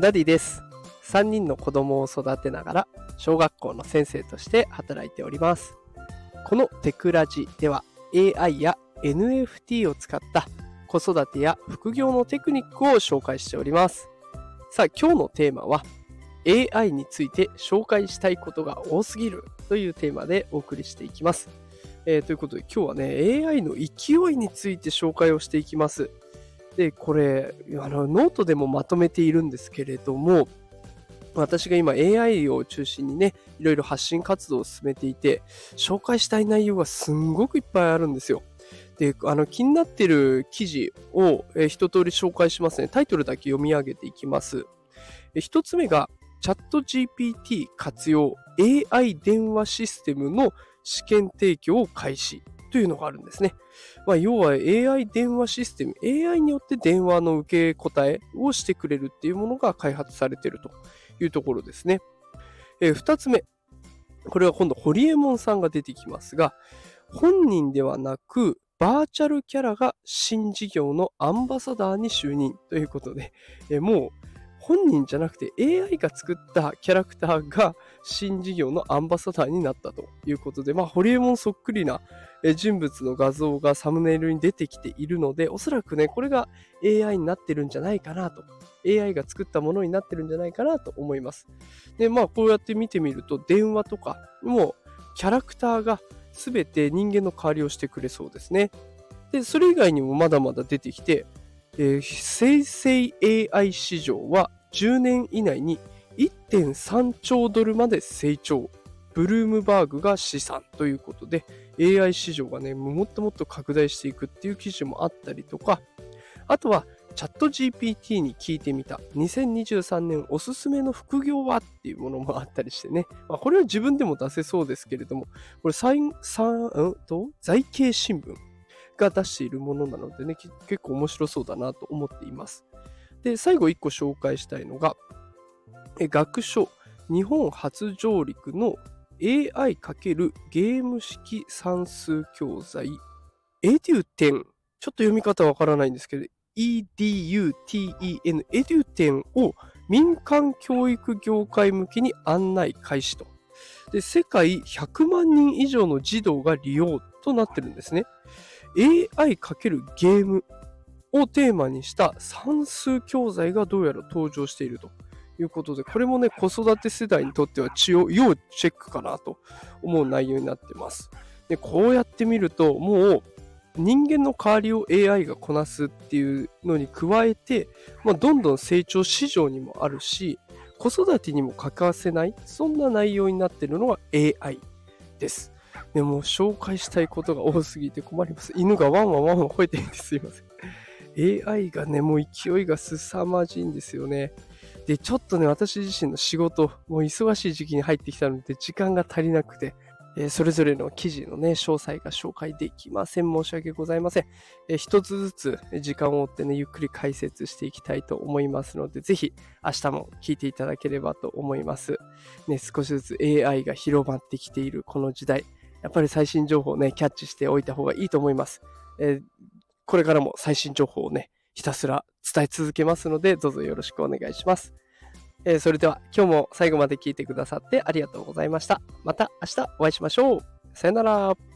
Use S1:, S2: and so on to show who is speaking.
S1: ダディです。3人の子供を育てながら小学校の先生として働いております。このテクラジでは AI や NFT を使った子育てや副業のテクニックを紹介しております。さあ今日のテーマは AI について紹介したいことが多すぎるというテーマでお送りしていきます。えーということで今日はね AI の勢いについて紹介をしていきます。でこれあのノートでもまとめているんですけれども私が今 AI を中心にねいろいろ発信活動を進めていて紹介したい内容がすんごくいっぱいあるんですよ。であの気になってる記事を、えー一通り紹介しますね。タイトルだけ読み上げていきます。え一つ目がチャット GPT 活用 AI 電話システムの試験提供を開始というのがあるんですね。まあ、要は AI 電話システム、AI によって電話の受け答えをしてくれるっていうものが開発されているというところですね。えー二つ目。これは今度、ホリエモンさんが出てきますが、本人ではなく、バーチャルキャラが新事業のアンバサダーに就任ということで、えもう本人じゃなくて AI が作ったキャラクターが新事業のアンバサダーになったということで、まあ、ホリエモンそっくりな人物の画像がサムネイルに出てきているので、おそらくね、これが AI になってるんじゃないかなと。AI が作ったものになってるんじゃないかなと思います。で、まあ、こうやって見てみると、電話とかもうキャラクターが全て人間の代わりをしてくれそうですね。で、それ以外にもまだまだ出てきて、生成 AI 市場は10年以内に1.3兆ドルまで成長。ブルームバーグが試算ということで、AI 市場がね、もっともっと拡大していくっていう記事もあったりとか、あとは、チャット GPT に聞いてみた2023年おすすめの副業はっていうものもあったりしてね。まあ、これは自分でも出せそうですけれども、これ、うん財経新聞が出しているものなのでね、結構面白そうだなと思っています。で、最後1個紹介したいのが、え学書。日本初上陸の AI× ゲーム式算数教材。エデュテン。ちょっと読み方わからないんですけど EDUTEN エデュテンを民間教育業界向けに案内開始と。で世界100万人以上の児童が利用となってるんですね。AI× ゲームをテーマにした算数教材がどうやら登場しているということで、これもね、子育て世代にとっては要チェックかなと思う内容になってます。で、こうやって見ると、もう人間の代わりを AI がこなすっていうのに加えて、まあ、どんどん成長市場にもあるし、子育てにも欠かせない、そんな内容になっているのが AI です。でも紹介したいことが多すぎて困ります。犬がワンワンワンワン吠えてるんですすいません。AI がね、もう勢いが凄まじいんですよね。で、ちょっとね、私自身の仕事、もう忙しい時期に入ってきたので、時間が足りなくて、えーそれぞれの記事のね、詳細が紹介できません。申し訳ございません。えー一つずつ時間を追ってね、ゆっくり解説していきたいと思いますので、ぜひ明日も聞いていただければと思います。ね、少しずつ AI が広まってきているこの時代、やっぱり最新情報をね、キャッチしておいた方がいいと思います。えーこれからも最新情報をね、ひたすら伝え続けますので、どうぞよろしくお願いします。えーそれでは今日も最後まで聞いてくださってありがとうございました。また明日お会いしましょう。さよなら。